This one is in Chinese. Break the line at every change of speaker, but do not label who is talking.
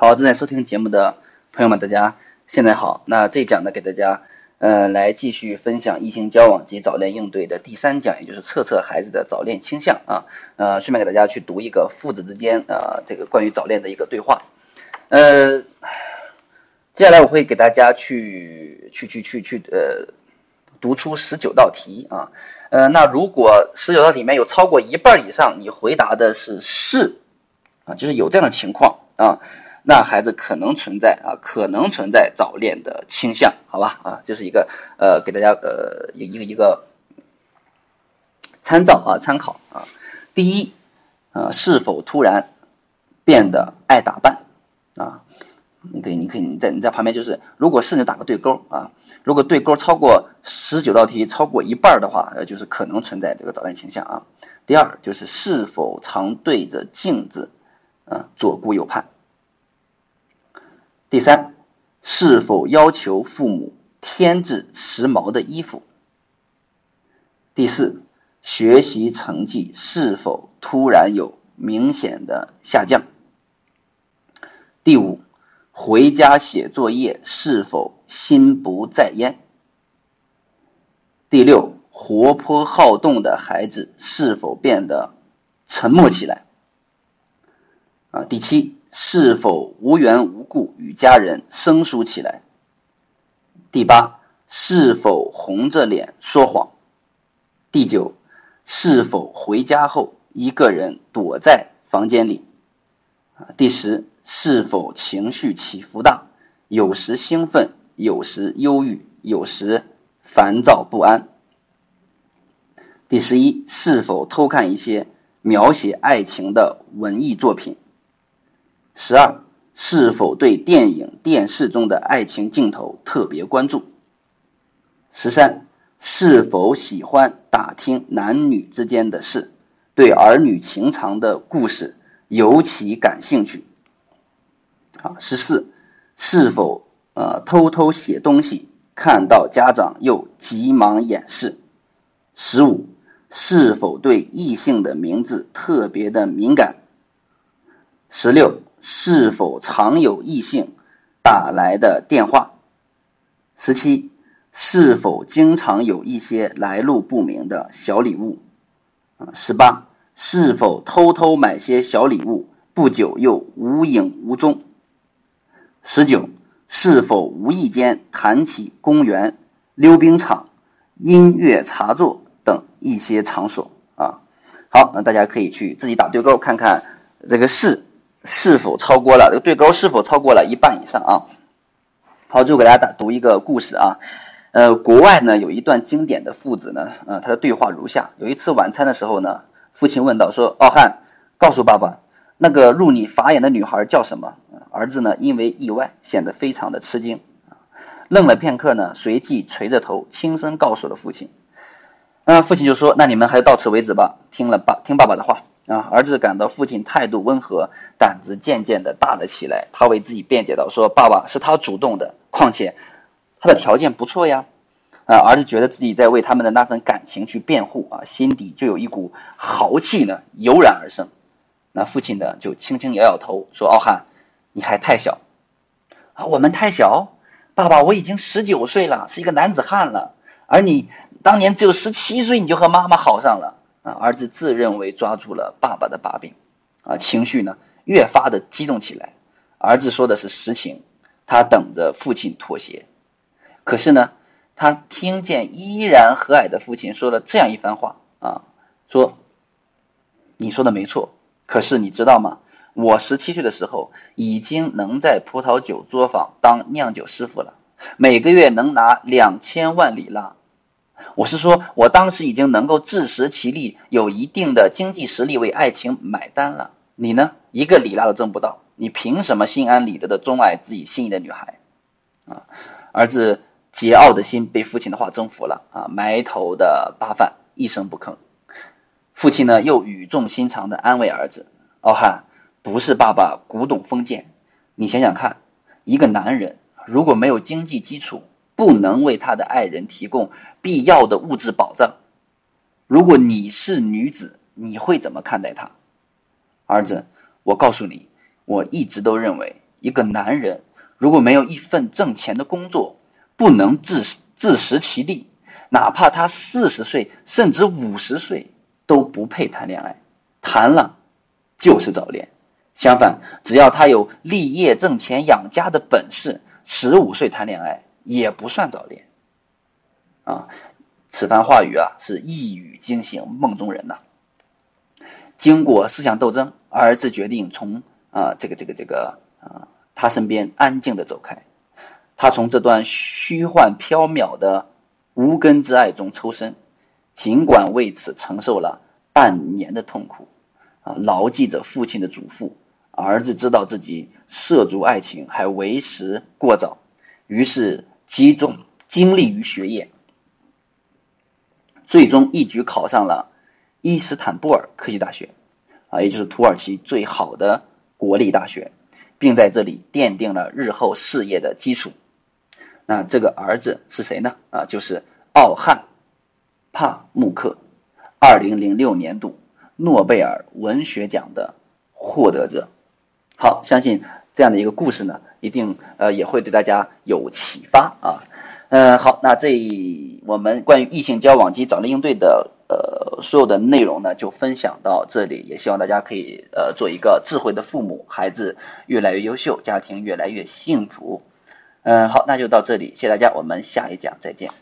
好，正在收听节目的朋友们，大家现在好。那这一讲呢，给大家呃来继续分享异性交往及早恋应对的第三讲，也就是测测孩子的早恋倾向啊。呃，顺便给大家去读一个父子之间啊这个关于早恋的一个对话。呃，接下来我会给大家去去去去去呃读出十九道题啊。呃，那如果十九道里面有超过一半以上你回答的是是啊，就是有这样的情况啊。那孩子可能存在啊，可能存在早恋的倾向，好吧啊，这是一个呃，给大家呃一一个一个参照啊，参考啊。第一啊，是否突然变得爱打扮啊？你可以，你可以你在你在旁边就是，如果是你打个对勾啊，如果对勾超过十九道题超过一半的话，呃，就是可能存在这个早恋倾向啊。第二就是是否常对着镜子啊左顾右盼。第三，是否要求父母添置时髦的衣服？第四，学习成绩是否突然有明显的下降？第五，回家写作业是否心不在焉？第六，活泼好动的孩子是否变得沉默起来？啊，第七。是否无缘无故与家人生疏起来？第八，是否红着脸说谎？第九，是否回家后一个人躲在房间里？第十，是否情绪起伏大，有时兴奋，有时忧郁，有时烦躁不安？第十一，是否偷看一些描写爱情的文艺作品？十二，是否对电影、电视中的爱情镜头特别关注？十三，是否喜欢打听男女之间的事，对儿女情长的故事尤其感兴趣？好，十四，是否呃偷偷写东西，看到家长又急忙掩饰？十五，是否对异性的名字特别的敏感？十六。是否常有异性打来的电话？十七，是否经常有一些来路不明的小礼物？啊，十八，是否偷偷买些小礼物，不久又无影无踪？十九，是否无意间谈起公园、溜冰场、音乐茶座等一些场所？啊，好，那大家可以去自己打对勾，看看这个是。是否超过了这个对勾？是否超过了一半以上啊？好，最后给大家打读一个故事啊。呃，国外呢有一段经典的父子呢，呃，他的对话如下：有一次晚餐的时候呢，父亲问道说：“奥汉，告诉爸爸，那个入你法眼的女孩叫什么？”儿子呢因为意外显得非常的吃惊，愣了片刻呢，随即垂着头轻声告诉了父亲。那父亲就说：“那你们还是到此为止吧，听了爸听爸爸的话。”啊，儿子感到父亲态度温和，胆子渐渐的大了起来。他为自己辩解道：“说爸爸是他主动的，况且他的条件不错呀。”啊，儿子觉得自己在为他们的那份感情去辩护啊，心底就有一股豪气呢油然而生。那父亲呢就轻轻摇摇头说：“奥汉，你还太小啊，我们太小。爸爸，我已经十九岁了，是一个男子汉了，而你当年只有十七岁，你就和妈妈好上了。”啊，儿子自认为抓住了爸爸的把柄，啊，情绪呢越发的激动起来。儿子说的是实情，他等着父亲妥协。可是呢，他听见依然和蔼的父亲说了这样一番话啊，说：“你说的没错，可是你知道吗？我十七岁的时候已经能在葡萄酒作坊当酿酒师傅了，每个月能拿两千万里拉。”我是说，我当时已经能够自食其力，有一定的经济实力为爱情买单了。你呢，一个里拉都挣不到，你凭什么心安理得的钟爱自己心仪的女孩？啊，儿子桀骜的心被父亲的话征服了啊，埋头的扒饭，一声不吭。父亲呢，又语重心长的安慰儿子：“奥汉，不是爸爸古董封建，你想想看，一个男人如果没有经济基础。”不能为他的爱人提供必要的物质保障。如果你是女子，你会怎么看待他？儿子，我告诉你，我一直都认为一个男人如果没有一份挣钱的工作，不能自自食其力，哪怕他四十岁甚至五十岁都不配谈恋爱，谈了就是早恋。相反，只要他有立业挣钱养家的本事，十五岁谈恋爱也不算早恋。啊，此番话语啊是一语惊醒梦中人呐。经过思想斗争，儿子决定从啊这个这个这个啊他身边安静的走开。他从这段虚幻缥缈的无根之爱中抽身，尽管为此承受了半年的痛苦，啊，牢记着父亲的嘱咐。儿子知道自己涉足爱情还为时过早，于是集中精力于学业，最终一举考上了伊斯坦布尔科技大学，啊，也就是土耳其最好的国立大学，并在这里奠定了日后事业的基础。那这个儿子是谁呢？啊，就是奥汉帕慕克，二零零六年度诺贝尔文学奖的获得者。好，相信这样的一个故事呢，一定呃也会对大家有启发啊。嗯，好，那这我们关于异性交往及早恋应对的呃所有的内容呢，就分享到这里，也希望大家可以呃做一个智慧的父母，孩子越来越优秀，家庭越来越幸福。嗯，好，那就到这里，谢谢大家，我们下一讲再见。